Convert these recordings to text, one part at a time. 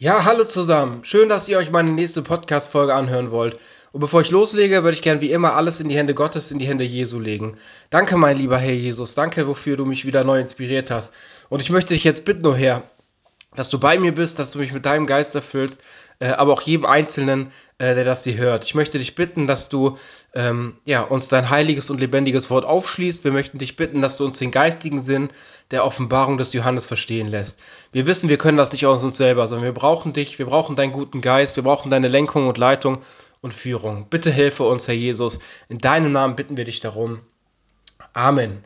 Ja, hallo zusammen. Schön, dass ihr euch meine nächste Podcast-Folge anhören wollt. Und bevor ich loslege, würde ich gern wie immer alles in die Hände Gottes, in die Hände Jesu legen. Danke, mein lieber Herr Jesus. Danke, wofür du mich wieder neu inspiriert hast. Und ich möchte dich jetzt bitten, oh Herr, dass du bei mir bist, dass du mich mit deinem Geist erfüllst, äh, aber auch jedem Einzelnen, äh, der das hier hört. Ich möchte dich bitten, dass du ähm, ja, uns dein heiliges und lebendiges Wort aufschließt. Wir möchten dich bitten, dass du uns den geistigen Sinn der Offenbarung des Johannes verstehen lässt. Wir wissen, wir können das nicht aus uns selber, sondern wir brauchen dich, wir brauchen deinen guten Geist, wir brauchen deine Lenkung und Leitung und Führung. Bitte hilfe uns, Herr Jesus. In deinem Namen bitten wir dich darum. Amen.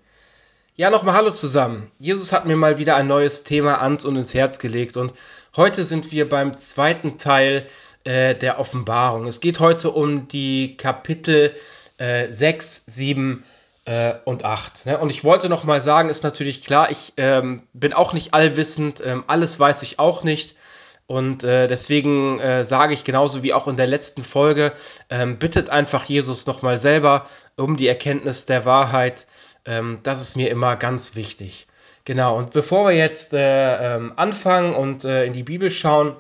Ja, nochmal Hallo zusammen. Jesus hat mir mal wieder ein neues Thema ans und ins Herz gelegt und heute sind wir beim zweiten Teil äh, der Offenbarung. Es geht heute um die Kapitel äh, 6, 7 äh, und 8. Ne? Und ich wollte nochmal sagen, ist natürlich klar, ich ähm, bin auch nicht allwissend, ähm, alles weiß ich auch nicht. Und äh, deswegen äh, sage ich genauso wie auch in der letzten Folge, ähm, bittet einfach Jesus nochmal selber um die Erkenntnis der Wahrheit. Ähm, das ist mir immer ganz wichtig. Genau, und bevor wir jetzt äh, ähm, anfangen und äh, in die Bibel schauen,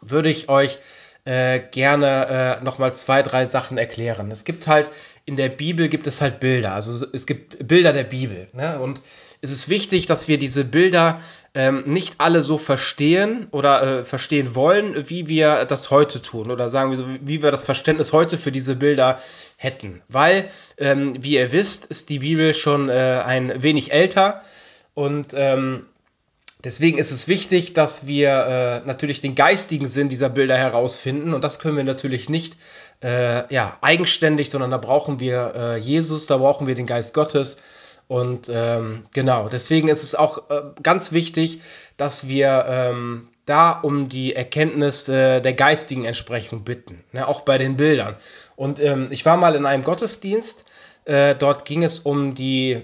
würde ich euch äh, gerne äh, nochmal zwei, drei Sachen erklären. Es gibt halt, in der Bibel gibt es halt Bilder, also es gibt Bilder der Bibel. Ne? Und es ist wichtig, dass wir diese Bilder ähm, nicht alle so verstehen oder äh, verstehen wollen, wie wir das heute tun oder sagen wir so, wie wir das Verständnis heute für diese Bilder hätten. Weil, ähm, wie ihr wisst, ist die Bibel schon äh, ein wenig älter und ähm, deswegen ist es wichtig, dass wir äh, natürlich den geistigen Sinn dieser Bilder herausfinden und das können wir natürlich nicht äh, ja, eigenständig, sondern da brauchen wir äh, Jesus, da brauchen wir den Geist Gottes und ähm, genau, deswegen ist es auch äh, ganz wichtig, dass wir ähm, da um die Erkenntnis äh, der geistigen Entsprechung bitten, ne, auch bei den Bildern. Und ähm, ich war mal in einem Gottesdienst, äh, dort ging es um die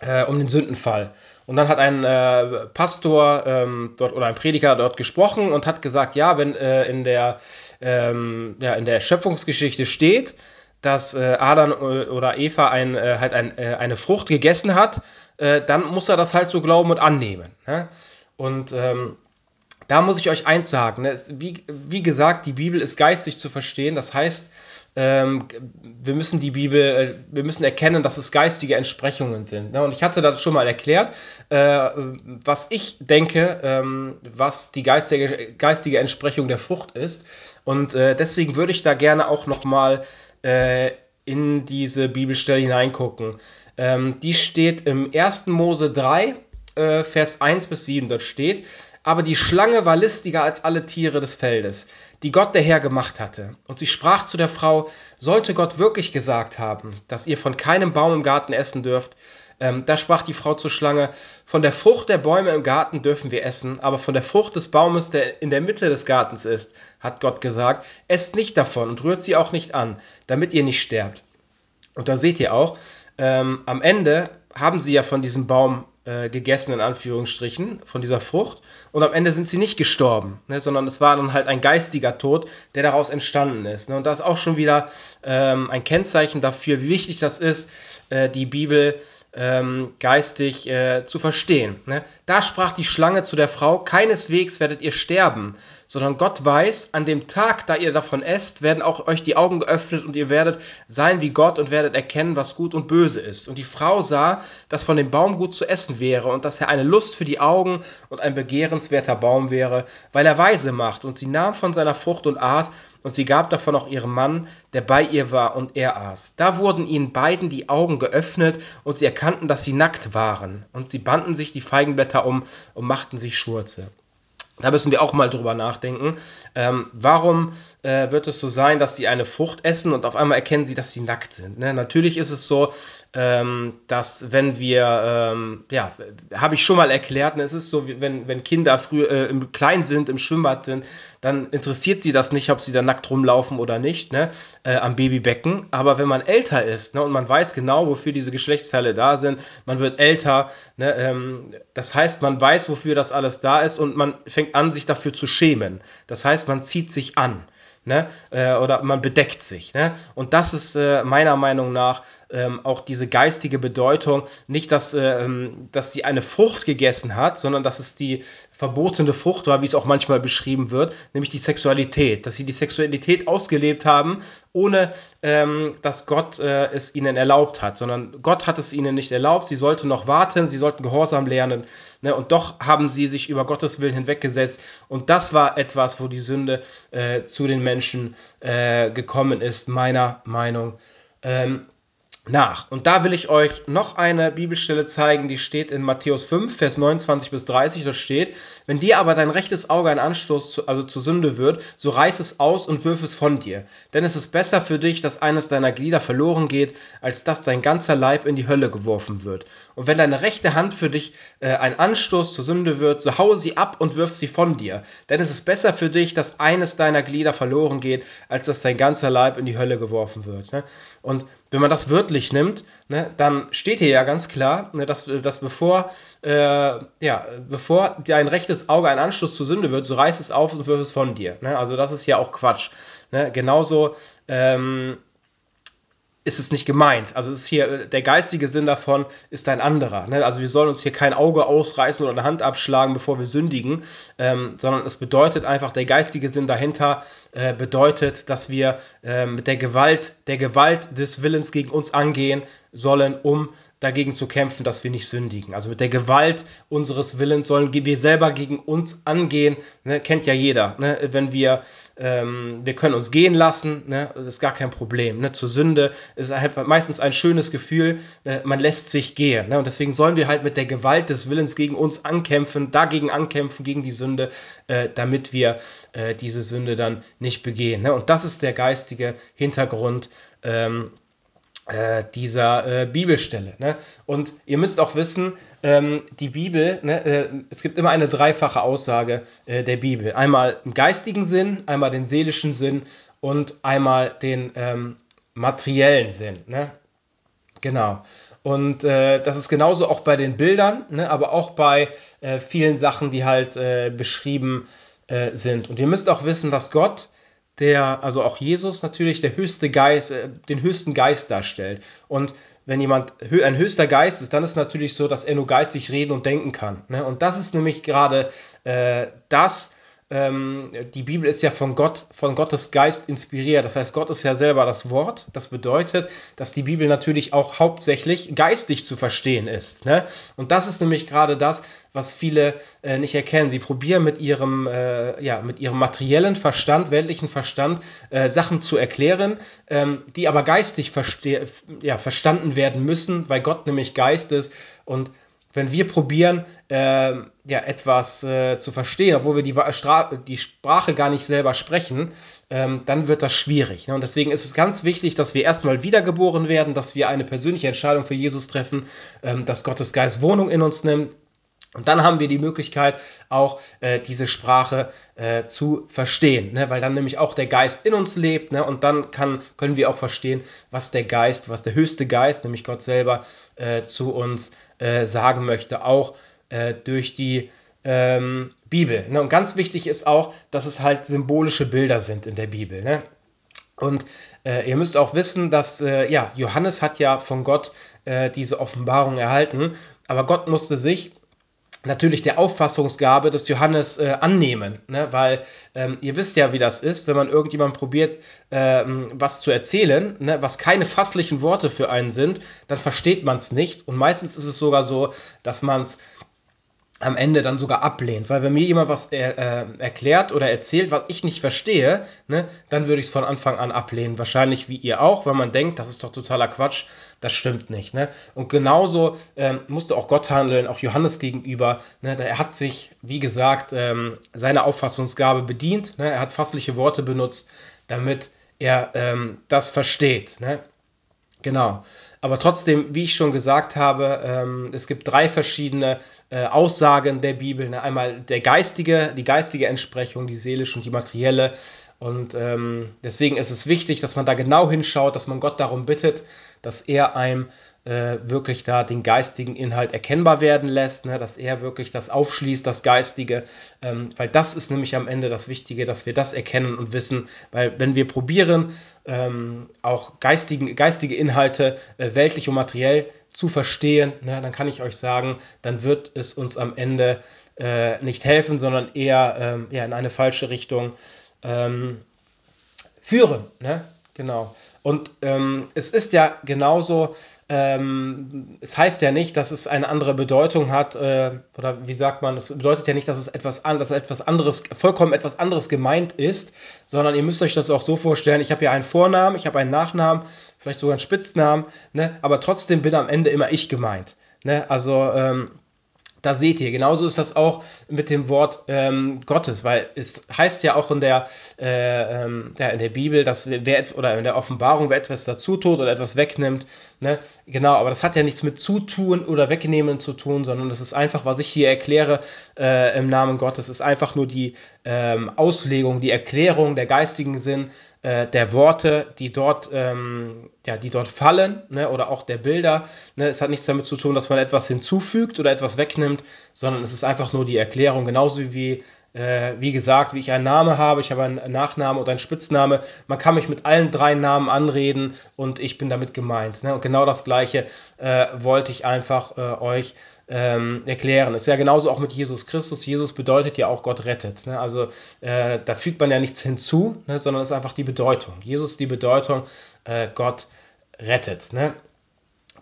äh, um den Sündenfall. Und dann hat ein äh, Pastor ähm, dort oder ein Prediger dort gesprochen und hat gesagt, ja, wenn äh, in der ähm, ja, in der Schöpfungsgeschichte steht, dass äh, Adam oder Eva ein, äh, halt ein, äh, eine Frucht gegessen hat, äh, dann muss er das halt so glauben und annehmen. Ne? Und ähm, da muss ich euch eins sagen, ne? ist, wie, wie gesagt, die Bibel ist geistig zu verstehen. Das heißt, ähm, wir müssen die Bibel, äh, wir müssen erkennen, dass es geistige Entsprechungen sind. Ne? Und ich hatte das schon mal erklärt, äh, was ich denke, ähm, was die geistige, geistige Entsprechung der Frucht ist. Und äh, deswegen würde ich da gerne auch noch mal äh, in diese Bibelstelle hineingucken. Ähm, die steht im 1. Mose 3, äh, Vers 1 bis 7. Dort steht, aber die Schlange war listiger als alle Tiere des Feldes, die Gott der Herr gemacht hatte. Und sie sprach zu der Frau, sollte Gott wirklich gesagt haben, dass ihr von keinem Baum im Garten essen dürft, ähm, da sprach die Frau zur Schlange, von der Frucht der Bäume im Garten dürfen wir essen, aber von der Frucht des Baumes, der in der Mitte des Gartens ist, hat Gott gesagt, esst nicht davon und rührt sie auch nicht an, damit ihr nicht sterbt. Und da seht ihr auch, ähm, am Ende haben sie ja von diesem Baum äh, gegessen, in Anführungsstrichen, von dieser Frucht. Und am Ende sind sie nicht gestorben, ne, sondern es war dann halt ein geistiger Tod, der daraus entstanden ist. Ne. Und das ist auch schon wieder ähm, ein Kennzeichen dafür, wie wichtig das ist, äh, die Bibel ähm, geistig äh, zu verstehen. Ne? Da sprach die Schlange zu der Frau, keineswegs werdet ihr sterben, sondern Gott weiß, an dem Tag, da ihr davon esst, werden auch euch die Augen geöffnet und ihr werdet sein wie Gott und werdet erkennen, was gut und böse ist. Und die Frau sah, dass von dem Baum gut zu essen wäre und dass er eine Lust für die Augen und ein begehrenswerter Baum wäre, weil er weise macht. Und sie nahm von seiner Frucht und aß, und sie gab davon auch ihrem Mann, der bei ihr war, und er aß. Da wurden ihnen beiden die Augen geöffnet, und sie erkannten, dass sie nackt waren. Und sie banden sich die Feigenblätter um und machten sich Schurze. Da müssen wir auch mal drüber nachdenken. Ähm, warum äh, wird es so sein, dass sie eine Frucht essen und auf einmal erkennen sie, dass sie nackt sind? Ne? Natürlich ist es so, ähm, dass wenn wir, ähm, ja, habe ich schon mal erklärt, ne, es ist so, wenn, wenn Kinder früh äh, im klein sind, im Schwimmbad sind, dann interessiert sie das nicht, ob sie da nackt rumlaufen oder nicht, ne, äh, am Babybecken. Aber wenn man älter ist ne, und man weiß genau, wofür diese Geschlechtsteile da sind, man wird älter, ne, ähm, das heißt, man weiß, wofür das alles da ist und man fängt an, sich dafür zu schämen. Das heißt, man zieht sich an. Ne? Äh, oder man bedeckt sich. Ne? Und das ist äh, meiner Meinung nach ähm, auch diese geistige Bedeutung, nicht, dass, ähm, dass sie eine Frucht gegessen hat, sondern dass es die verbotene Frucht war, wie es auch manchmal beschrieben wird, nämlich die Sexualität, dass sie die Sexualität ausgelebt haben, ohne ähm, dass Gott äh, es ihnen erlaubt hat, sondern Gott hat es ihnen nicht erlaubt, sie sollten noch warten, sie sollten Gehorsam lernen, ne, und doch haben sie sich über Gottes Willen hinweggesetzt. Und das war etwas, wo die Sünde äh, zu den Menschen äh, gekommen ist, meiner Meinung ähm, nach. Und da will ich euch noch eine Bibelstelle zeigen, die steht in Matthäus 5, Vers 29 bis 30. Da steht, wenn dir aber dein rechtes Auge ein Anstoß, zu, also zur Sünde wird, so reiß es aus und wirf es von dir. Denn es ist besser für dich, dass eines deiner Glieder verloren geht, als dass dein ganzer Leib in die Hölle geworfen wird. Und wenn deine rechte Hand für dich äh, ein Anstoß zur Sünde wird, so haue sie ab und wirf sie von dir. Denn es ist besser für dich, dass eines deiner Glieder verloren geht, als dass dein ganzer Leib in die Hölle geworfen wird. Ne? Und wenn man das wörtlich nimmt, ne, dann steht hier ja ganz klar, ne, dass, dass bevor, äh, ja, bevor dein rechtes Auge ein Anschluss zur Sünde wird, so reiß es auf und wirf es von dir. Ne? Also das ist ja auch Quatsch. Ne? Genauso ähm, ist es nicht gemeint. Also ist hier der geistige Sinn davon ist ein anderer. Ne? Also wir sollen uns hier kein Auge ausreißen oder eine Hand abschlagen, bevor wir sündigen, ähm, sondern es bedeutet einfach, der geistige Sinn dahinter äh, bedeutet, dass wir äh, mit der Gewalt, der Gewalt des Willens gegen uns angehen sollen, um dagegen zu kämpfen, dass wir nicht sündigen. Also mit der Gewalt unseres Willens sollen wir selber gegen uns angehen. Ne? Kennt ja jeder. Ne? Wenn wir, ähm, wir können uns gehen lassen, ne? das ist gar kein Problem. Ne? Zur Sünde ist halt meistens ein schönes Gefühl, ne? man lässt sich gehen. Ne? Und deswegen sollen wir halt mit der Gewalt des Willens gegen uns ankämpfen, dagegen ankämpfen, gegen die Sünde, äh, damit wir äh, diese Sünde dann nicht begehen. Ne? Und das ist der geistige Hintergrund. Ähm, äh, dieser äh, Bibelstelle. Ne? Und ihr müsst auch wissen, ähm, die Bibel, ne, äh, es gibt immer eine dreifache Aussage äh, der Bibel. Einmal im geistigen Sinn, einmal den seelischen Sinn und einmal den ähm, materiellen Sinn. Ne? Genau. Und äh, das ist genauso auch bei den Bildern, ne, aber auch bei äh, vielen Sachen, die halt beschrieben sind. Und ihr müsst auch wissen, dass Gott der, also auch Jesus natürlich, der höchste Geist, äh, den höchsten Geist darstellt. Und wenn jemand ein höchster Geist ist, dann ist es natürlich so, dass er nur geistig reden und denken kann. Ne? Und das ist nämlich gerade äh, das, ähm, die Bibel ist ja von Gott, von Gottes Geist inspiriert. Das heißt, Gott ist ja selber das Wort. Das bedeutet, dass die Bibel natürlich auch hauptsächlich geistig zu verstehen ist. Ne? Und das ist nämlich gerade das, was viele äh, nicht erkennen. Sie probieren mit ihrem, äh, ja, mit ihrem materiellen Verstand, weltlichen Verstand, äh, Sachen zu erklären, ähm, die aber geistig ja, verstanden werden müssen, weil Gott nämlich Geist ist und wenn wir probieren, äh, ja, etwas äh, zu verstehen, obwohl wir die, die, Sprache gar nicht selber sprechen, ähm, dann wird das schwierig. Ne? Und deswegen ist es ganz wichtig, dass wir erstmal wiedergeboren werden, dass wir eine persönliche Entscheidung für Jesus treffen, ähm, dass Gottes Geist Wohnung in uns nimmt und dann haben wir die Möglichkeit, auch äh, diese Sprache äh, zu verstehen, ne? weil dann nämlich auch der Geist in uns lebt ne? und dann kann, können wir auch verstehen, was der Geist, was der höchste Geist, nämlich Gott selber, äh, zu uns äh, sagen möchte, auch äh, durch die ähm, Bibel. Ne? Und ganz wichtig ist auch, dass es halt symbolische Bilder sind in der Bibel. Ne? Und äh, ihr müsst auch wissen, dass ja, Johannes hat ja von Gott diese Offenbarung erhalten, aber Gott musste sich natürlich der Auffassungsgabe des Johannes äh, annehmen, ne? weil ähm, ihr wisst ja, wie das ist, wenn man irgendjemand probiert, ähm, was zu erzählen, ne? was keine fasslichen Worte für einen sind, dann versteht man es nicht und meistens ist es sogar so, dass man es am Ende dann sogar ablehnt. Weil wenn mir jemand was er, äh, erklärt oder erzählt, was ich nicht verstehe, ne, dann würde ich es von Anfang an ablehnen. Wahrscheinlich wie ihr auch, weil man denkt, das ist doch totaler Quatsch. Das stimmt nicht. Ne? Und genauso ähm, musste auch Gott handeln, auch Johannes gegenüber. Ne? Er hat sich, wie gesagt, ähm, seine Auffassungsgabe bedient. Ne? Er hat fassliche Worte benutzt, damit er ähm, das versteht. Ne? Genau. Aber trotzdem, wie ich schon gesagt habe, ähm, es gibt drei verschiedene äh, Aussagen der Bibel. Ne? Einmal der geistige, die geistige Entsprechung, die seelische und die materielle. Und ähm, deswegen ist es wichtig, dass man da genau hinschaut, dass man Gott darum bittet, dass er einem äh, wirklich da den geistigen Inhalt erkennbar werden lässt, ne, dass er wirklich das aufschließt, das Geistige, ähm, weil das ist nämlich am Ende das Wichtige, dass wir das erkennen und wissen, weil wenn wir probieren, ähm, auch geistigen, geistige Inhalte äh, weltlich und materiell zu verstehen, ne, dann kann ich euch sagen, dann wird es uns am Ende äh, nicht helfen, sondern eher, ähm, eher in eine falsche Richtung ähm, führen. Ne? Genau. Und ähm, es ist ja genauso, ähm, es heißt ja nicht, dass es eine andere Bedeutung hat, äh, oder wie sagt man, es bedeutet ja nicht, dass es etwas, an, dass etwas anderes, vollkommen etwas anderes gemeint ist, sondern ihr müsst euch das auch so vorstellen, ich habe ja einen Vornamen, ich habe einen Nachnamen, vielleicht sogar einen Spitznamen, ne, aber trotzdem bin am Ende immer ich gemeint. Ne? Also ähm, da seht ihr, genauso ist das auch mit dem Wort ähm, Gottes, weil es heißt ja auch in der, äh, ähm, in der Bibel, dass wer oder in der Offenbarung, wer etwas dazu tut oder etwas wegnimmt, ne? genau, aber das hat ja nichts mit Zutun oder Wegnehmen zu tun, sondern das ist einfach, was ich hier erkläre äh, im Namen Gottes, ist einfach nur die ähm, Auslegung, die Erklärung, der geistigen Sinn äh, der Worte, die dort, ähm, ja, die dort fallen, ne, oder auch der Bilder. Ne, es hat nichts damit zu tun, dass man etwas hinzufügt oder etwas wegnimmt, sondern es ist einfach nur die Erklärung, genauso wie äh, wie gesagt, wie ich einen Namen habe, ich habe einen Nachnamen und einen Spitzname. Man kann mich mit allen drei Namen anreden und ich bin damit gemeint. Ne? Und genau das Gleiche äh, wollte ich einfach äh, euch ähm, erklären. Ist ja genauso auch mit Jesus Christus. Jesus bedeutet ja auch Gott rettet. Ne? Also äh, da fügt man ja nichts hinzu, ne? sondern es ist einfach die Bedeutung. Jesus die Bedeutung, äh, Gott rettet. Ne?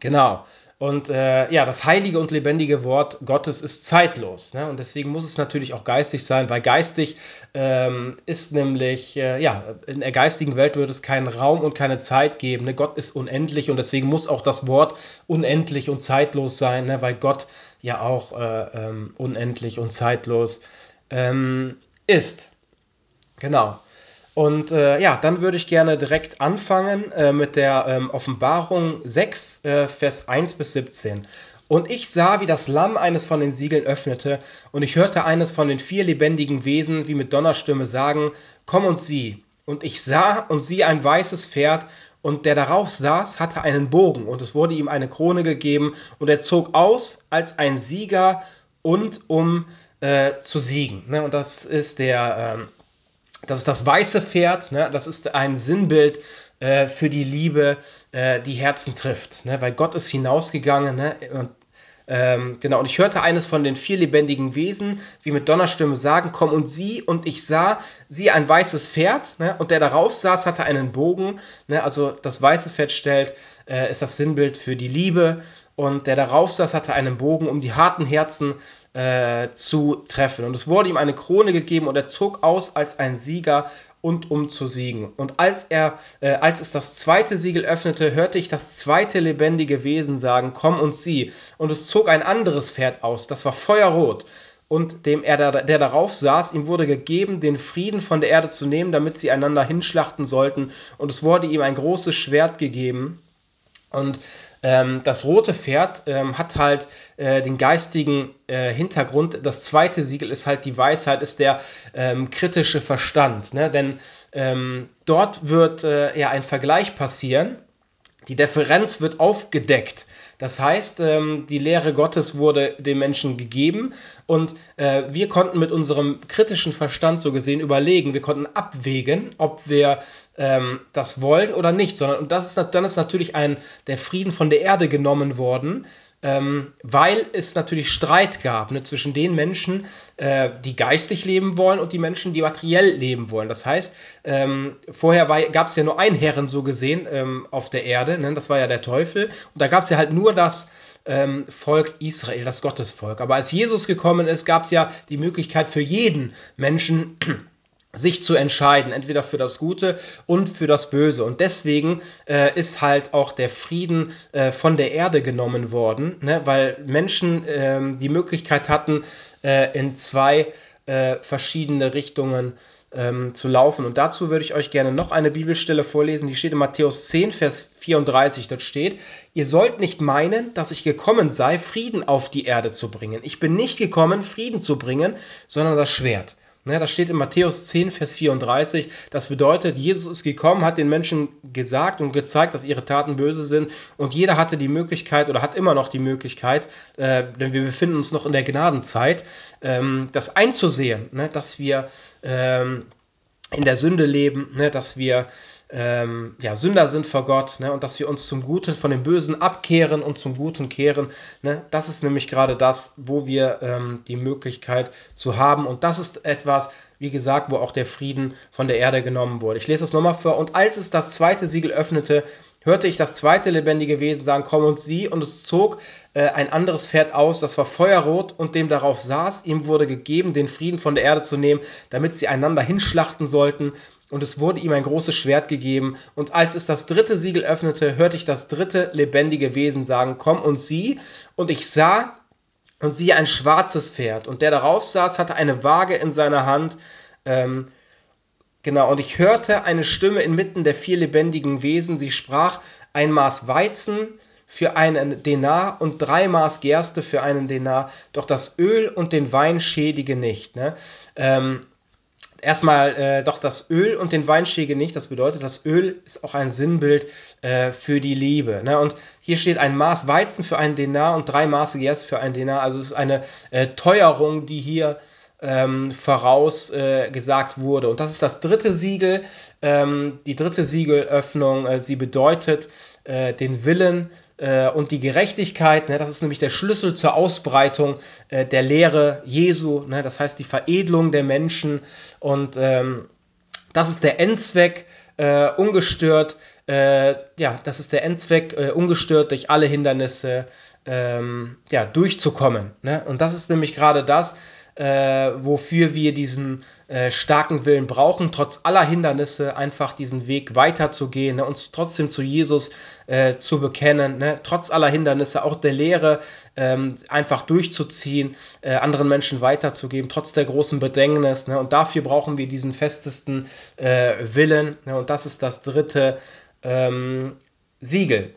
Genau. Und äh, ja, das heilige und lebendige Wort Gottes ist zeitlos. Ne? Und deswegen muss es natürlich auch geistig sein, weil geistig ähm, ist nämlich, äh, ja, in der geistigen Welt würde es keinen Raum und keine Zeit geben. Ne? Gott ist unendlich und deswegen muss auch das Wort unendlich und zeitlos sein, ne? weil Gott ja auch äh, ähm, unendlich und zeitlos ähm, ist. Genau. Und äh, ja, dann würde ich gerne direkt anfangen äh, mit der ähm, Offenbarung 6, äh, Vers 1 bis 17. Und ich sah, wie das Lamm eines von den Siegeln öffnete, und ich hörte eines von den vier lebendigen Wesen wie mit Donnerstimme sagen, Komm und sieh. Und ich sah und sieh ein weißes Pferd, und der darauf saß, hatte einen Bogen, und es wurde ihm eine Krone gegeben, und er zog aus als ein Sieger und um äh, zu siegen. Ne? Und das ist der ähm, das ist das weiße Pferd, ne? das ist ein Sinnbild äh, für die Liebe, äh, die Herzen trifft. Ne? Weil Gott ist hinausgegangen ne? und ähm, genau, und ich hörte eines von den vier lebendigen Wesen, wie mit Donnerstimme sagen, komm und sieh, und ich sah, sie ein weißes Pferd, ne, und der darauf saß, hatte einen Bogen, ne, also das weiße Pferd stellt, äh, ist das Sinnbild für die Liebe, und der darauf saß, hatte einen Bogen, um die harten Herzen äh, zu treffen. Und es wurde ihm eine Krone gegeben und er zog aus als ein Sieger und um zu siegen. Und als er, äh, als es das zweite Siegel öffnete, hörte ich das zweite lebendige Wesen sagen: Komm und sieh. Und es zog ein anderes Pferd aus, das war feuerrot. Und dem er, der darauf saß, ihm wurde gegeben, den Frieden von der Erde zu nehmen, damit sie einander hinschlachten sollten. Und es wurde ihm ein großes Schwert gegeben. Und ähm, das rote Pferd ähm, hat halt äh, den geistigen äh, Hintergrund. Das zweite Siegel ist halt die Weisheit, ist der ähm, kritische Verstand. Ne? Denn ähm, dort wird äh, ja ein Vergleich passieren. Die Differenz wird aufgedeckt. Das heißt, ähm, die Lehre Gottes wurde den Menschen gegeben und äh, wir konnten mit unserem kritischen Verstand so gesehen überlegen, wir konnten abwägen, ob wir ähm, das wollen oder nicht, sondern und das ist, dann ist natürlich ein, der Frieden von der Erde genommen worden, ähm, weil es natürlich Streit gab ne, zwischen den Menschen, äh, die geistig leben wollen und die Menschen, die materiell leben wollen. Das heißt, ähm, vorher gab es ja nur einen Herren so gesehen ähm, auf der Erde, ne, das war ja der Teufel. Und da gab es ja halt nur das ähm, Volk Israel, das Gottesvolk. Aber als Jesus gekommen ist, gab es ja die Möglichkeit für jeden Menschen, sich zu entscheiden, entweder für das Gute und für das Böse. Und deswegen äh, ist halt auch der Frieden äh, von der Erde genommen worden, ne? weil Menschen äh, die Möglichkeit hatten, äh, in zwei äh, verschiedene Richtungen ähm, zu laufen. Und dazu würde ich euch gerne noch eine Bibelstelle vorlesen, die steht in Matthäus 10, Vers 34. Dort steht, ihr sollt nicht meinen, dass ich gekommen sei, Frieden auf die Erde zu bringen. Ich bin nicht gekommen, Frieden zu bringen, sondern das Schwert. Ne, das steht in Matthäus 10, Vers 34. Das bedeutet, Jesus ist gekommen, hat den Menschen gesagt und gezeigt, dass ihre Taten böse sind. Und jeder hatte die Möglichkeit oder hat immer noch die Möglichkeit, äh, denn wir befinden uns noch in der Gnadenzeit, ähm, das einzusehen, ne, dass wir ähm, in der Sünde leben, ne, dass wir ähm, ja, Sünder sind vor Gott ne, und dass wir uns zum Guten von dem Bösen abkehren und zum Guten kehren. Ne, das ist nämlich gerade das, wo wir ähm, die Möglichkeit zu haben. Und das ist etwas, wie gesagt, wo auch der Frieden von der Erde genommen wurde. Ich lese das nochmal vor. Und als es das zweite Siegel öffnete, hörte ich das zweite lebendige Wesen sagen, komm und sieh, und es zog äh, ein anderes Pferd aus, das war feuerrot, und dem darauf saß, ihm wurde gegeben, den Frieden von der Erde zu nehmen, damit sie einander hinschlachten sollten, und es wurde ihm ein großes Schwert gegeben, und als es das dritte Siegel öffnete, hörte ich das dritte lebendige Wesen sagen, komm und sieh, und ich sah, und siehe ein schwarzes Pferd, und der darauf saß, hatte eine Waage in seiner Hand, ähm, Genau, und ich hörte eine Stimme inmitten der vier lebendigen Wesen. Sie sprach: Ein Maß Weizen für einen Denar und drei Maß Gerste für einen Denar, doch das Öl und den Wein schädige nicht. Ne? Ähm, erstmal, äh, doch das Öl und den Wein schädige nicht. Das bedeutet, das Öl ist auch ein Sinnbild äh, für die Liebe. Ne? Und hier steht ein Maß Weizen für einen Denar und drei Maße Gerste für einen Denar. Also es ist eine äh, Teuerung, die hier ähm, vorausgesagt äh, wurde. Und das ist das dritte Siegel, ähm, die dritte Siegelöffnung. Äh, sie bedeutet äh, den Willen äh, und die Gerechtigkeit. Ne? Das ist nämlich der Schlüssel zur Ausbreitung äh, der Lehre Jesu. Ne? Das heißt die Veredelung der Menschen. Und ähm, das ist der Endzweck, äh, ungestört. ja, das ist der Endzweck, ungestört durch alle Hindernisse ähm, ja, durchzukommen. Ne? Und das ist nämlich gerade das, äh, wofür wir diesen äh, starken Willen brauchen, trotz aller Hindernisse einfach diesen Weg weiterzugehen, ne, uns trotzdem zu Jesus äh, zu bekennen, ne, trotz aller Hindernisse, auch der Lehre ähm, einfach durchzuziehen, äh, anderen Menschen weiterzugeben, trotz der großen Bedrängnis. Ne, und dafür brauchen wir diesen festesten äh, Willen. Ne, und das ist das dritte ähm, Siegel.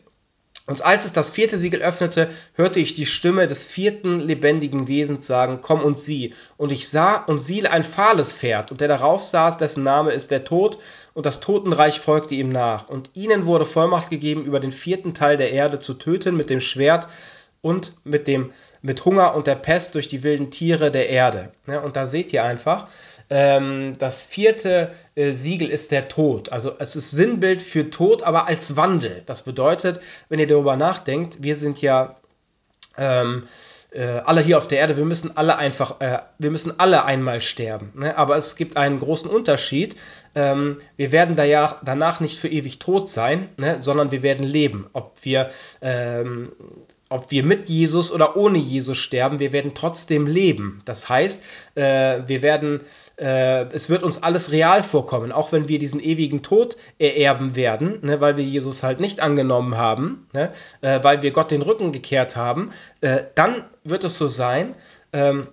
Und als es das vierte Siegel öffnete, hörte ich die Stimme des vierten lebendigen Wesens sagen, komm und sieh. Und ich sah und siehe ein fahles Pferd, und der darauf saß, dessen Name ist der Tod, und das Totenreich folgte ihm nach. Und ihnen wurde Vollmacht gegeben, über den vierten Teil der Erde zu töten mit dem Schwert und mit dem mit Hunger und der Pest durch die wilden Tiere der Erde. Ja, und da seht ihr einfach, ähm, das vierte äh, Siegel ist der Tod. Also es ist Sinnbild für Tod, aber als Wandel. Das bedeutet, wenn ihr darüber nachdenkt, wir sind ja ähm, äh, alle hier auf der Erde, wir müssen alle einfach, äh, wir müssen alle einmal sterben. Ne? Aber es gibt einen großen Unterschied. Ähm, wir werden da ja danach nicht für ewig tot sein, ne? sondern wir werden leben. Ob wir ähm, ob wir mit Jesus oder ohne Jesus sterben, wir werden trotzdem leben. Das heißt, äh, wir werden, äh, es wird uns alles real vorkommen, auch wenn wir diesen ewigen Tod ererben werden, ne, weil wir Jesus halt nicht angenommen haben, ne, äh, weil wir Gott den Rücken gekehrt haben, dann wird es so sein, ähm,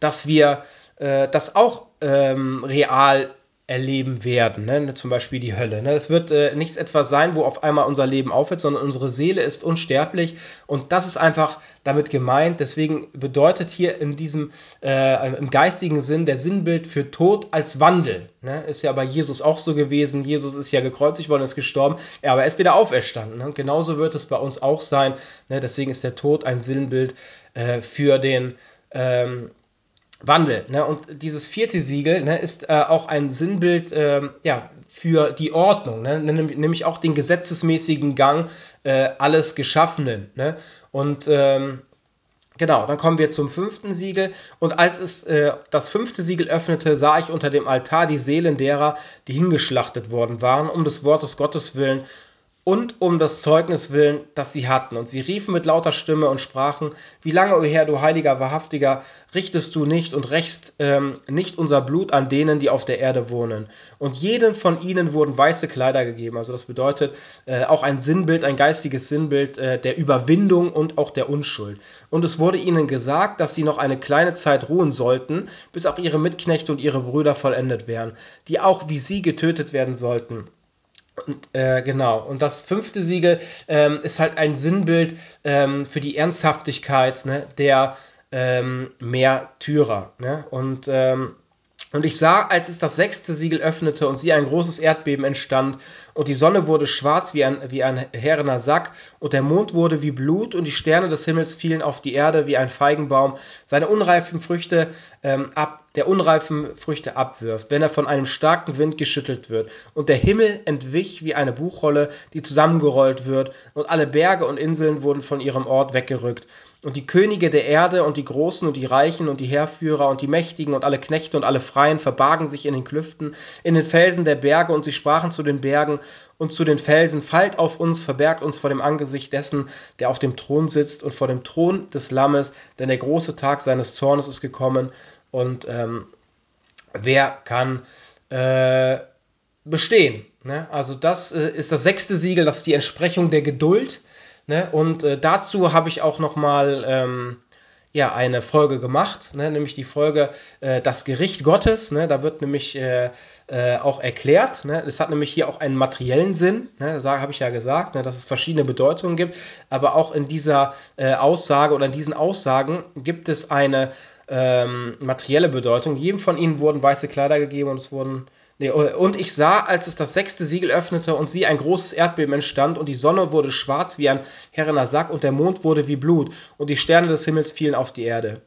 dass wir das auch ähm, real erleben werden, ne? zum Beispiel die Hölle. Ne? Es wird äh, nichts etwas sein, wo auf einmal unser Leben aufhört, sondern unsere Seele ist unsterblich und das ist einfach damit gemeint. Deswegen bedeutet hier in diesem äh, im geistigen Sinn der Sinnbild für Tod als Wandel. Ne? Ist ja bei Jesus auch so gewesen. Jesus ist ja gekreuzigt worden, ist gestorben, ja, aber er ist wieder auferstanden. Ne? Und genauso wird es bei uns auch sein. Ne? Deswegen ist der Tod ein Sinnbild äh, für den ähm, Wandel. Ne? Und dieses vierte Siegel ne, ist äh, auch ein Sinnbild äh, ja, für die Ordnung, ne? nämlich auch den gesetzesmäßigen Gang äh, alles Geschaffenen. Ne? Und ähm, genau, dann kommen wir zum fünften Siegel. Und als es äh, das fünfte Siegel öffnete, sah ich unter dem Altar die Seelen derer, die hingeschlachtet worden waren, um des Wortes Gottes willen und um das Zeugnis willen, das sie hatten. Und sie riefen mit lauter Stimme und sprachen, wie lange, o Herr, du heiliger, wahrhaftiger, richtest du nicht und rächst ähm, nicht unser Blut an denen, die auf der Erde wohnen. Und jedem von ihnen wurden weiße Kleider gegeben. Also das bedeutet äh, auch ein Sinnbild, ein geistiges Sinnbild äh, der Überwindung und auch der Unschuld. Und es wurde ihnen gesagt, dass sie noch eine kleine Zeit ruhen sollten, bis auch ihre Mitknechte und ihre Brüder vollendet wären, die auch wie sie getötet werden sollten. Und, äh, genau. Und das fünfte Siegel ähm, ist halt ein Sinnbild ähm, für die Ernsthaftigkeit ne, der ähm, Märtyrer. Ne? Und ähm, Und ich sah, als es das sechste Siegel öffnete und sie ein großes Erdbeben entstand, und die Sonne wurde schwarz wie ein, wie ein herrener Sack, und der Mond wurde wie Blut, und die Sterne des Himmels fielen auf die Erde wie ein Feigenbaum, seine unreifen Früchte ähm, ab, der unreifen Früchte abwirft, wenn er von einem starken Wind geschüttelt wird. Und der Himmel entwich wie eine Buchrolle, die zusammengerollt wird, und alle Berge und Inseln wurden von ihrem Ort weggerückt. Und die Könige der Erde und die Großen und die Reichen und die Heerführer und die Mächtigen und alle Knechte und alle Freien verbargen sich in den Klüften, in den Felsen der Berge und sie sprachen zu den Bergen und zu den Felsen, fallt auf uns, verbergt uns vor dem Angesicht dessen, der auf dem Thron sitzt und vor dem Thron des Lammes, denn der große Tag seines Zornes ist gekommen und ähm, wer kann äh, bestehen? Ne? Also das äh, ist das sechste Siegel, das ist die Entsprechung der Geduld Ne? Und äh, dazu habe ich auch noch mal ähm, ja, eine Folge gemacht, ne? nämlich die Folge äh, Das Gericht Gottes. Ne? Da wird nämlich äh, äh auch erklärt, ne? es hat nämlich hier auch einen materiellen Sinn, ne? habe ich ja gesagt, ne? dass es verschiedene Bedeutungen gibt, aber auch in dieser Aussage oder in diesen Aussagen gibt es eine ähm, materielle Bedeutung. Jedem von ihnen wurden weiße Kleider gegeben und es wurden Nee, und ich sah, als es das sechste Siegel öffnete und sie ein großes Erdbeben entstand und die Sonne wurde schwarz wie ein herrener Sack und der Mond wurde wie Blut und die Sterne des Himmels fielen auf die Erde.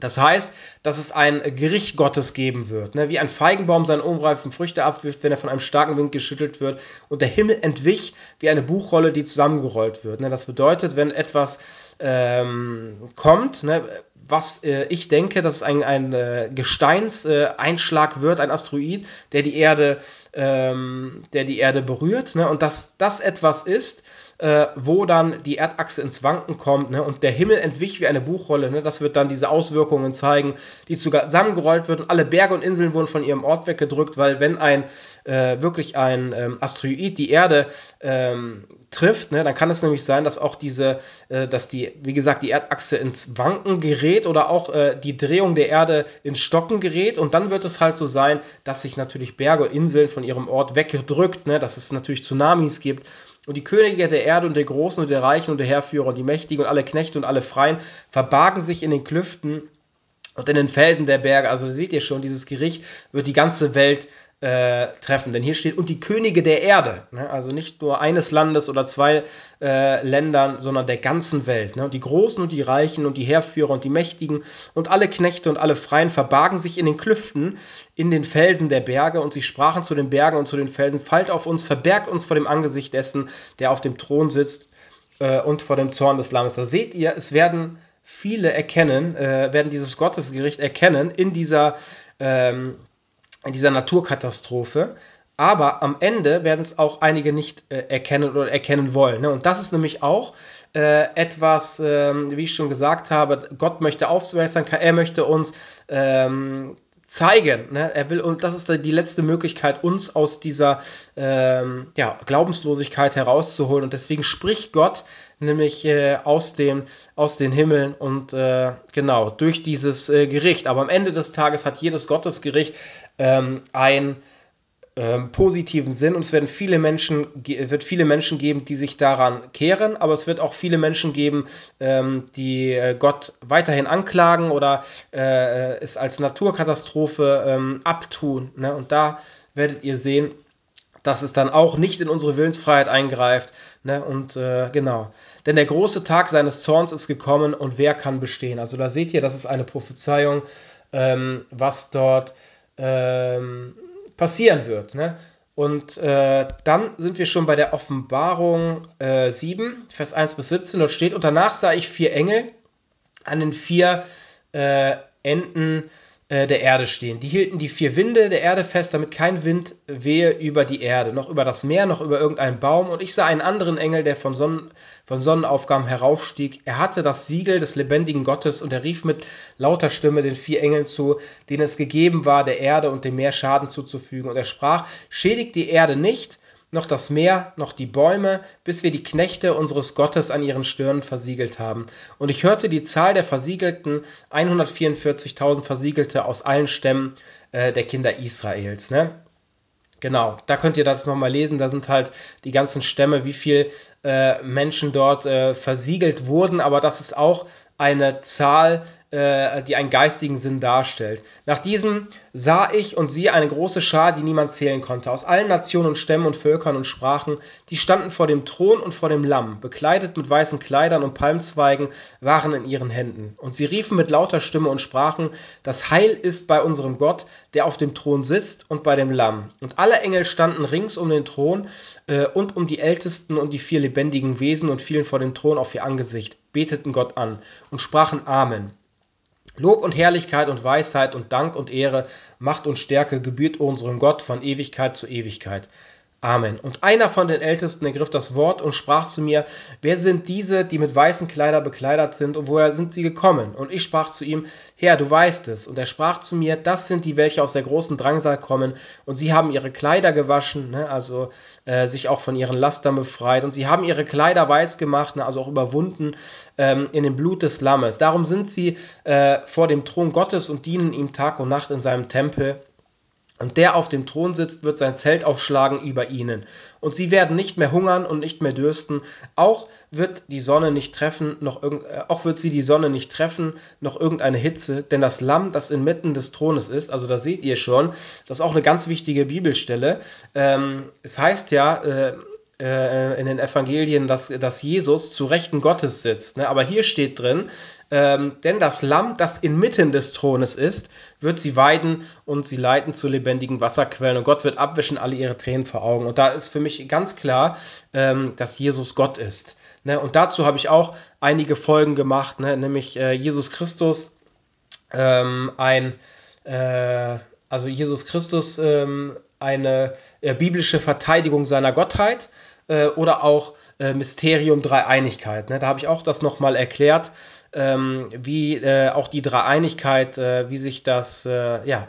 Das heißt, dass es ein Gericht Gottes geben wird, ne? wie ein Feigenbaum seine unreifen Früchte abwirft, wenn er von einem starken Wind geschüttelt wird und der Himmel entwich wie eine Buchrolle, die zusammengerollt wird. Ne? Das bedeutet, wenn etwas ähm, kommt, ne? Was äh, ich denke, dass es ein, ein äh, Gesteinseinschlag äh, wird, ein Asteroid, der die Erde, ähm, der die Erde berührt. Ne? Und dass das etwas ist, äh, wo dann die Erdachse ins Wanken kommt ne? und der Himmel entwich wie eine Buchrolle. Ne? Das wird dann diese Auswirkungen zeigen, die zusammengerollt wird und alle Berge und Inseln wurden von ihrem Ort weggedrückt, weil wenn ein äh, wirklich ein ähm, Asteroid die Erde ähm, trifft, ne, dann kann es nämlich sein, dass auch diese, äh, dass die, wie gesagt, die Erdachse ins Wanken gerät oder auch äh, die Drehung der Erde ins Stocken gerät und dann wird es halt so sein, dass sich natürlich Berge und Inseln von ihrem Ort weggedrückt, ne, dass es natürlich Tsunamis gibt und die Könige der Erde und der Großen und der Reichen und der Herrführer und die Mächtigen und alle Knechte und alle Freien verbargen sich in den Klüften und in den Felsen der Berge. Also seht ihr schon, dieses Gericht wird die ganze Welt äh, treffen. Denn hier steht, und die Könige der Erde, ne? also nicht nur eines Landes oder zwei äh, Ländern, sondern der ganzen Welt. Ne? Und die Großen und die Reichen und die Heerführer und die Mächtigen und alle Knechte und alle Freien verbargen sich in den Klüften, in den Felsen der Berge. Und sie sprachen zu den Bergen und zu den Felsen, fallt auf uns, verbergt uns vor dem Angesicht dessen, der auf dem Thron sitzt äh, und vor dem Zorn des Lammes. Da seht ihr, es werden viele erkennen, äh, werden dieses Gottesgericht erkennen in dieser ähm, dieser Naturkatastrophe. Aber am Ende werden es auch einige nicht äh, erkennen oder erkennen wollen. Ne? Und das ist nämlich auch äh, etwas, ähm, wie ich schon gesagt habe, Gott möchte aufzuwässern, er möchte uns ähm, zeigen. Ne? Er will, und das ist die letzte Möglichkeit, uns aus dieser ähm, ja, Glaubenslosigkeit herauszuholen. Und deswegen spricht Gott nämlich äh, aus, den, aus den Himmeln und äh, genau durch dieses äh, Gericht. Aber am Ende des Tages hat jedes Gottesgericht ähm, einen ähm, positiven Sinn und es werden viele Menschen, wird viele Menschen geben, die sich daran kehren, aber es wird auch viele Menschen geben, ähm, die äh, Gott weiterhin anklagen oder äh, es als Naturkatastrophe ähm, abtun. Ne? Und da werdet ihr sehen, dass es dann auch nicht in unsere Willensfreiheit eingreift. Ne? Und äh, genau. Denn der große Tag seines Zorns ist gekommen und wer kann bestehen? Also da seht ihr, das ist eine Prophezeiung, ähm, was dort ähm, passieren wird. Ne? Und äh, dann sind wir schon bei der Offenbarung äh, 7, Vers 1 bis 17. Dort steht, und danach sah ich vier Engel an den vier äh, Enden äh, der Erde stehen. Die hielten die vier Winde der Erde fest, damit kein Wind wehe über die Erde, noch über das Meer, noch über irgendeinen Baum. Und ich sah einen anderen Engel, der von, Sonnen, von Sonnenaufgaben heraufstieg. Er hatte das Siegel des lebendigen Gottes und er rief mit lauter Stimme den vier Engeln zu, denen es gegeben war, der Erde und dem Meer Schaden zuzufügen. Und er sprach, schädigt die Erde nicht, noch das Meer, noch die Bäume, bis wir die Knechte unseres Gottes an ihren Stirnen versiegelt haben. Und ich hörte die Zahl der Versiegelten, 144.000 Versiegelte aus allen Stämmen äh, der Kinder Israels. Ne? Genau, da könnt ihr das nochmal lesen. Da sind halt die ganzen Stämme, wie viel äh, Menschen dort äh, versiegelt wurden. Aber das ist auch eine Zahl, äh, die einen geistigen Sinn darstellt. Nach diesem sah ich und siehe eine große Schar, die niemand zählen konnte, aus allen Nationen und Stämmen und Völkern und Sprachen, die standen vor dem Thron und vor dem Lamm, bekleidet mit weißen Kleidern und Palmzweigen waren in ihren Händen. Und sie riefen mit lauter Stimme und sprachen, das Heil ist bei unserem Gott, der auf dem Thron sitzt und bei dem Lamm. Und alle Engel standen rings um den Thron äh, und um die Ältesten und die vier lebendigen Wesen und fielen vor dem Thron auf ihr Angesicht, beteten Gott an und sprachen Amen. Lob und Herrlichkeit und Weisheit und Dank und Ehre, Macht und Stärke gebührt unserem Gott von Ewigkeit zu Ewigkeit. Amen. Und einer von den Ältesten ergriff das Wort und sprach zu mir, wer sind diese, die mit weißen Kleidern bekleidet sind und woher sind sie gekommen? Und ich sprach zu ihm, Herr, du weißt es. Und er sprach zu mir, das sind die, welche aus der großen Drangsal kommen und sie haben ihre Kleider gewaschen, ne, also äh, sich auch von ihren Lastern befreit und sie haben ihre Kleider weiß gemacht, ne, also auch überwunden ähm, in dem Blut des Lammes. Darum sind sie äh, vor dem Thron Gottes und dienen ihm Tag und Nacht in seinem Tempel und der auf dem Thron sitzt, wird sein Zelt aufschlagen über ihnen. Und sie werden nicht mehr hungern und nicht mehr dürsten. Auch wird die Sonne nicht treffen, noch irgend, äh, auch wird sie die Sonne nicht treffen, noch irgendeine Hitze. Denn das Lamm, das inmitten des Thrones ist, also da seht ihr schon, das ist auch eine ganz wichtige Bibelstelle. Ähm, es heißt ja, äh, äh, in den Evangelien, dass, dass Jesus zu Rechten Gottes sitzt. Ne? Aber hier steht drin, ähm, denn das Lamm, das inmitten des Thrones ist, wird sie weiden und sie leiten zu lebendigen Wasserquellen. Und Gott wird abwischen alle ihre Tränen vor Augen. Und da ist für mich ganz klar, ähm, dass Jesus Gott ist. Ne? Und dazu habe ich auch einige Folgen gemacht, ne? nämlich äh, Jesus Christus, ähm, ein, äh, also Jesus Christus, ähm, eine äh, biblische Verteidigung seiner Gottheit äh, oder auch äh, Mysterium Dreieinigkeit. Ne? Da habe ich auch das nochmal erklärt, ähm, wie äh, auch die Dreieinigkeit, äh, wie sich das, äh, ja,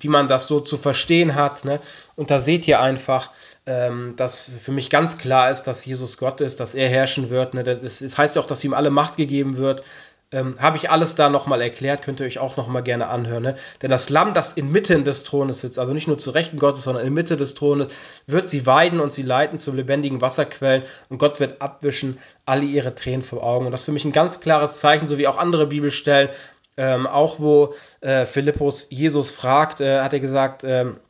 wie man das so zu verstehen hat. Ne? Und da seht ihr einfach, ähm, dass für mich ganz klar ist, dass Jesus Gott ist, dass er herrschen wird. Ne? Das, das heißt ja auch, dass ihm alle Macht gegeben wird. Ähm, Habe ich alles da nochmal erklärt, könnt ihr euch auch nochmal gerne anhören. Ne? Denn das Lamm, das inmitten des Thrones sitzt, also nicht nur zu Rechten Gottes, sondern in Mitte des Thrones, wird sie weiden und sie leiten zu lebendigen Wasserquellen und Gott wird abwischen alle ihre Tränen vor Augen. Und das ist für mich ein ganz klares Zeichen, so wie auch andere Bibelstellen. Ähm, auch wo äh, Philippus Jesus fragt, äh, hat er gesagt, ähm,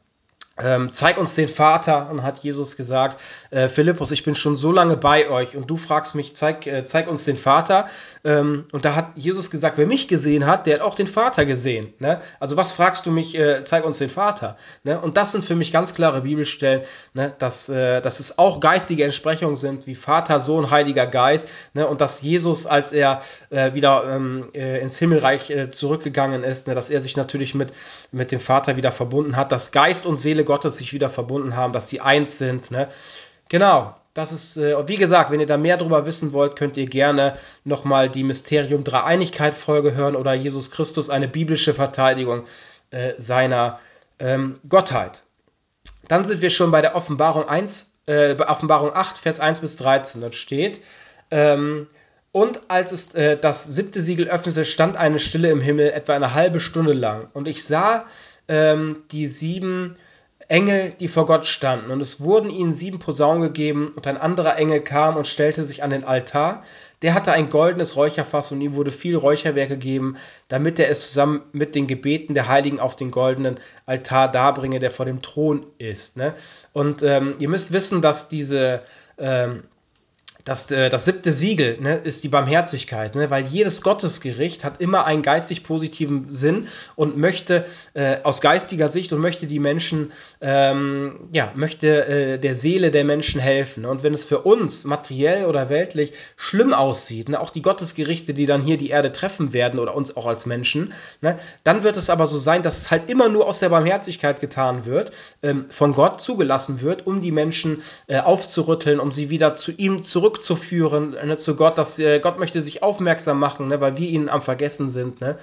ähm, zeig uns den Vater und hat Jesus gesagt, äh, Philippus, ich bin schon so lange bei euch und du fragst mich, zeig, äh, zeig uns den Vater. Ähm, und da hat Jesus gesagt, wer mich gesehen hat, der hat auch den Vater gesehen. Ne? Also was fragst du mich, äh, zeig uns den Vater. Ne? Und das sind für mich ganz klare Bibelstellen, ne? dass, äh, dass es auch geistige Entsprechungen sind, wie Vater, Sohn, Heiliger Geist. Ne? Und dass Jesus, als er äh, wieder ähm, äh, ins Himmelreich zurückgegangen ist, ne? dass er sich natürlich mit, mit dem Vater wieder verbunden hat, dass Geist und Seele Gottes sich wieder verbunden haben, dass sie eins sind. Ne? Genau, das ist, äh, wie gesagt, wenn ihr da mehr darüber wissen wollt, könnt ihr gerne nochmal die Mysterium Dreieinigkeit Folge hören oder Jesus Christus, eine biblische Verteidigung äh, seiner ähm, Gottheit. Dann sind wir schon bei der Offenbarung 1, äh, Offenbarung 8, Vers 1 bis 13. Dort steht, ähm, und als es äh, das siebte Siegel öffnete, stand eine Stille im Himmel, etwa eine halbe Stunde lang. Und ich sah ähm, die sieben Engel, die vor Gott standen. Und es wurden ihnen sieben Posaunen gegeben, und ein anderer Engel kam und stellte sich an den Altar. Der hatte ein goldenes Räucherfass und ihm wurde viel Räucherwerk gegeben, damit er es zusammen mit den Gebeten der Heiligen auf den goldenen Altar darbringe, der vor dem Thron ist. Ne? Und ähm, ihr müsst wissen, dass diese ähm, das, äh, das siebte Siegel ne, ist die Barmherzigkeit, ne, weil jedes Gottesgericht hat immer einen geistig positiven Sinn und möchte äh, aus geistiger Sicht und möchte die Menschen, ähm, ja, möchte äh, der Seele der Menschen helfen. Und wenn es für uns materiell oder weltlich schlimm aussieht, ne, auch die Gottesgerichte, die dann hier die Erde treffen werden oder uns auch als Menschen, ne, dann wird es aber so sein, dass es halt immer nur aus der Barmherzigkeit getan wird, ähm, von Gott zugelassen wird, um die Menschen äh, aufzurütteln, um sie wieder zu ihm zurück zurückzuführen ne, zu Gott, dass äh, Gott möchte sich aufmerksam machen, ne, weil wir ihn am Vergessen sind. Ne?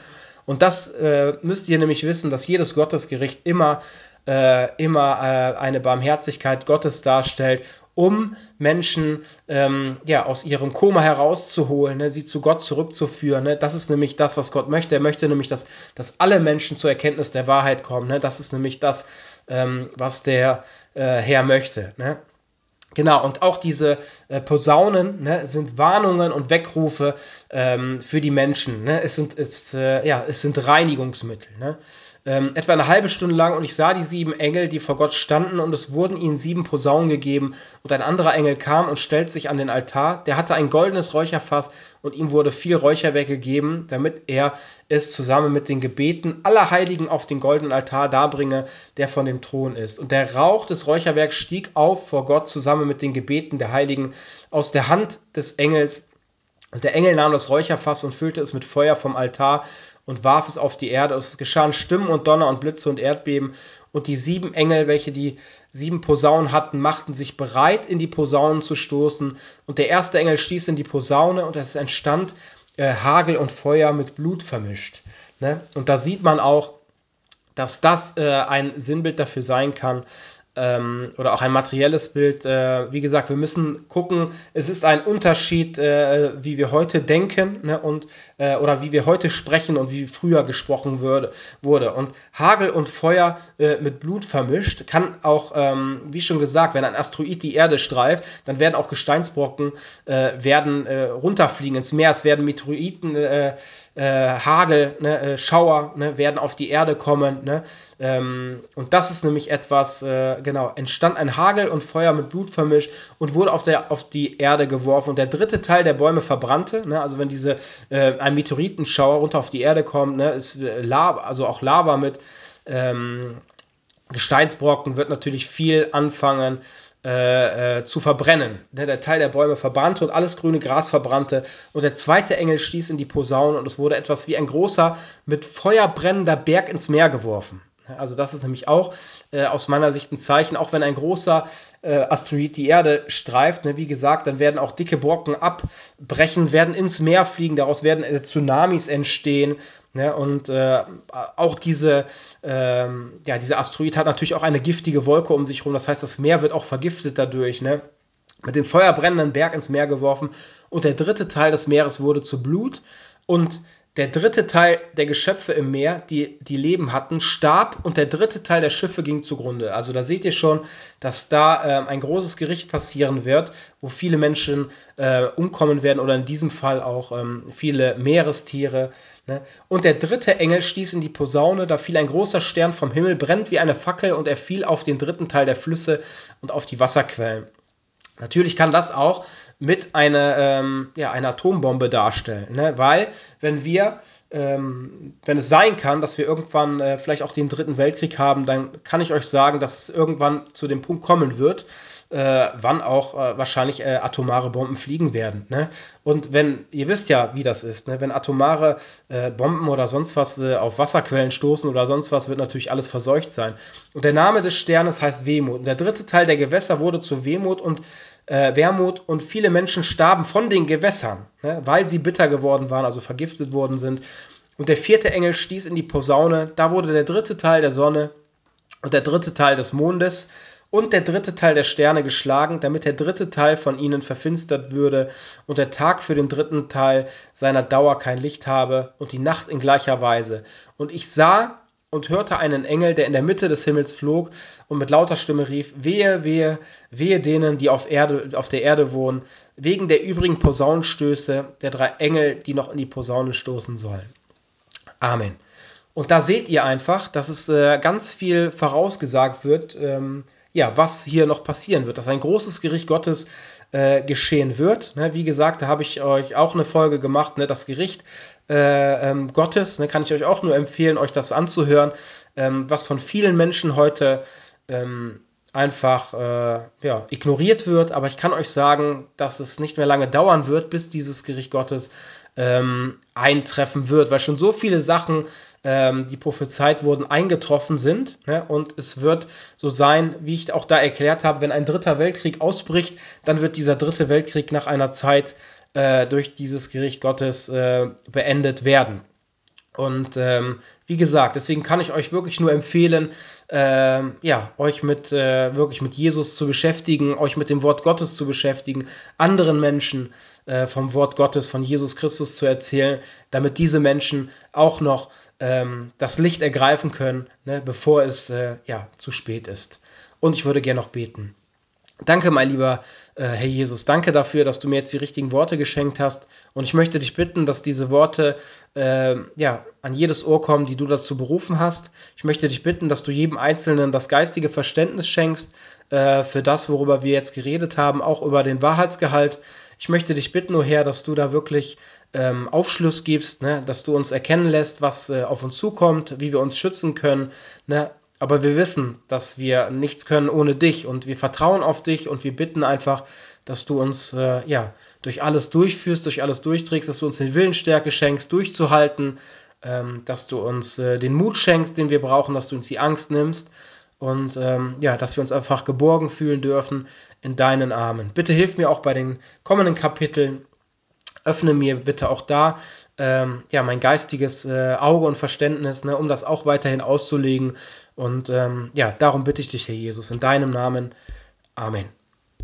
Und das äh, müsst ihr nämlich wissen, dass jedes Gottesgericht immer, äh, immer äh, eine Barmherzigkeit Gottes darstellt, um Menschen ähm, ja, aus ihrem Koma herauszuholen, ne, sie zu Gott zurückzuführen. Ne? Das ist nämlich das, was Gott möchte. Er möchte nämlich, dass, dass alle Menschen zur Erkenntnis der Wahrheit kommen. Ne? Das ist nämlich das, ähm, was der äh, Herr möchte. Ne? Genau, und auch diese äh, Posaunen ne, sind Warnungen und Weckrufe ähm, für die Menschen. Ne? Es, sind, es, äh, ja, es sind Reinigungsmittel. Ne? Ähm, etwa eine halbe Stunde lang und ich sah die sieben Engel, die vor Gott standen und es wurden ihnen sieben Posaunen gegeben und ein anderer Engel kam und stellte sich an den Altar, der hatte ein goldenes Räucherfass und ihm wurde viel Räucherwerk gegeben, damit er es zusammen mit den Gebeten aller Heiligen auf den goldenen Altar darbringe, der von dem Thron ist. Und der Rauch des Räucherwerks stieg auf vor Gott zusammen mit den Gebeten der Heiligen aus der Hand des Engels und der Engel nahm das Räucherfass und füllte es mit Feuer vom Altar und warf es auf die Erde. Es geschahen Stimmen und Donner und Blitze und Erdbeben. Und die sieben Engel, welche die sieben Posaunen hatten, machten sich bereit, in die Posaunen zu stoßen. Und der erste Engel stieß in die Posaune und es entstand äh, Hagel und Feuer mit Blut vermischt. Ne? Und da sieht man auch, dass das äh, ein Sinnbild dafür sein kann, ähm, oder auch ein materielles Bild. Äh, wie gesagt, wir müssen gucken, es ist ein Unterschied, äh, wie wir heute denken ne, und, äh, oder wie wir heute sprechen und wie früher gesprochen würde, wurde. Und Hagel und Feuer äh, mit Blut vermischt kann auch, ähm, wie schon gesagt, wenn ein Asteroid die Erde streift, dann werden auch Gesteinsbrocken äh, werden äh, runterfliegen ins Meer, es werden Meteoriten Hagel, ne, äh, Schauer ne, werden auf die Erde kommen. Ne? Ähm, und das ist nämlich etwas, äh, genau, entstand ein Hagel und Feuer mit Blut vermischt und wurde auf, der, auf die Erde geworfen. Und der dritte Teil der Bäume verbrannte. Ne? Also wenn diese, äh, ein Meteoritenschauer runter auf die Erde kommt, ne, ist äh, Lava, also auch Lava mit ähm, Gesteinsbrocken, wird natürlich viel anfangen äh, äh, zu verbrennen. Ne, der Teil der Bäume verbrannte und alles grüne Gras verbrannte. Und der zweite Engel stieß in die Posaune und es wurde etwas wie ein großer, mit Feuer brennender Berg ins Meer geworfen. Also das ist nämlich auch äh, aus meiner Sicht ein Zeichen, auch wenn ein großer äh, Asteroid die Erde streift, ne, wie gesagt, dann werden auch dicke Brocken abbrechen, werden ins Meer fliegen, daraus werden äh, Tsunamis entstehen. Ne, und äh, auch diese, ähm, ja, dieser Asteroid hat natürlich auch eine giftige Wolke um sich herum. Das heißt, das Meer wird auch vergiftet dadurch. Ne? Mit dem feuerbrennenden Berg ins Meer geworfen. Und der dritte Teil des Meeres wurde zu Blut. Und der dritte Teil der Geschöpfe im Meer, die, die Leben hatten, starb und der dritte Teil der Schiffe ging zugrunde. Also da seht ihr schon, dass da äh, ein großes Gericht passieren wird, wo viele Menschen äh, umkommen werden oder in diesem Fall auch ähm, viele Meerestiere. Ne? Und der dritte Engel stieß in die Posaune, da fiel ein großer Stern vom Himmel, brennt wie eine Fackel und er fiel auf den dritten Teil der Flüsse und auf die Wasserquellen. Natürlich kann das auch mit einer, ähm, ja, einer Atombombe darstellen, ne? weil wenn wir, ähm, wenn es sein kann, dass wir irgendwann äh, vielleicht auch den dritten Weltkrieg haben, dann kann ich euch sagen, dass es irgendwann zu dem Punkt kommen wird, äh, wann auch äh, wahrscheinlich äh, atomare Bomben fliegen werden. Ne? Und wenn, ihr wisst ja, wie das ist, ne? wenn atomare äh, Bomben oder sonst was äh, auf Wasserquellen stoßen oder sonst was, wird natürlich alles verseucht sein. Und der Name des Sternes heißt Wehmut. Und der dritte Teil der Gewässer wurde zu Wehmut und äh, Wermut und viele Menschen starben von den Gewässern, ne? weil sie bitter geworden waren, also vergiftet worden sind. Und der vierte Engel stieß in die Posaune, da wurde der dritte Teil der Sonne und der dritte Teil des Mondes und der dritte Teil der Sterne geschlagen, damit der dritte Teil von ihnen verfinstert würde und der Tag für den dritten Teil seiner Dauer kein Licht habe und die Nacht in gleicher Weise. Und ich sah und hörte einen Engel, der in der Mitte des Himmels flog und mit lauter Stimme rief, wehe, wehe, wehe denen, die auf, Erde, auf der Erde wohnen, wegen der übrigen Posaunenstöße der drei Engel, die noch in die Posaune stoßen sollen. Amen. Und da seht ihr einfach, dass es äh, ganz viel vorausgesagt wird, ähm, ja, was hier noch passieren wird, dass ein großes Gericht Gottes äh, geschehen wird. Ne, wie gesagt, da habe ich euch auch eine Folge gemacht, ne, das Gericht äh, ähm, Gottes. Ne, kann ich euch auch nur empfehlen, euch das anzuhören, ähm, was von vielen Menschen heute ähm, einfach äh, ja, ignoriert wird. Aber ich kann euch sagen, dass es nicht mehr lange dauern wird, bis dieses Gericht Gottes ähm, eintreffen wird, weil schon so viele Sachen ähm, die prophezeit wurden, eingetroffen sind. Ne? Und es wird so sein, wie ich auch da erklärt habe, wenn ein dritter Weltkrieg ausbricht, dann wird dieser dritte Weltkrieg nach einer Zeit äh, durch dieses Gericht Gottes äh, beendet werden. Und ähm, wie gesagt, deswegen kann ich euch wirklich nur empfehlen, äh, ja, euch mit äh, wirklich mit Jesus zu beschäftigen, euch mit dem Wort Gottes zu beschäftigen, anderen Menschen äh, vom Wort Gottes, von Jesus Christus zu erzählen, damit diese Menschen auch noch ähm, das Licht ergreifen können, ne, bevor es äh, ja, zu spät ist. Und ich würde gerne noch beten. Danke, mein lieber äh, Herr Jesus. Danke dafür, dass du mir jetzt die richtigen Worte geschenkt hast. Und ich möchte dich bitten, dass diese Worte äh, ja, an jedes Ohr kommen, die du dazu berufen hast. Ich möchte dich bitten, dass du jedem Einzelnen das geistige Verständnis schenkst äh, für das, worüber wir jetzt geredet haben, auch über den Wahrheitsgehalt. Ich möchte dich bitten, oh Herr, dass du da wirklich ähm, Aufschluss gibst, ne? dass du uns erkennen lässt, was äh, auf uns zukommt, wie wir uns schützen können. Ne? Aber wir wissen, dass wir nichts können ohne dich und wir vertrauen auf dich und wir bitten einfach, dass du uns äh, ja durch alles durchführst, durch alles durchträgst, dass du uns den Willensstärke schenkst, durchzuhalten, ähm, dass du uns äh, den Mut schenkst, den wir brauchen, dass du uns die Angst nimmst und ähm, ja, dass wir uns einfach geborgen fühlen dürfen in deinen Armen. Bitte hilf mir auch bei den kommenden Kapiteln. Öffne mir bitte auch da ähm, ja, mein geistiges äh, Auge und Verständnis, ne, um das auch weiterhin auszulegen. Und ähm, ja, darum bitte ich dich, Herr Jesus, in deinem Namen. Amen.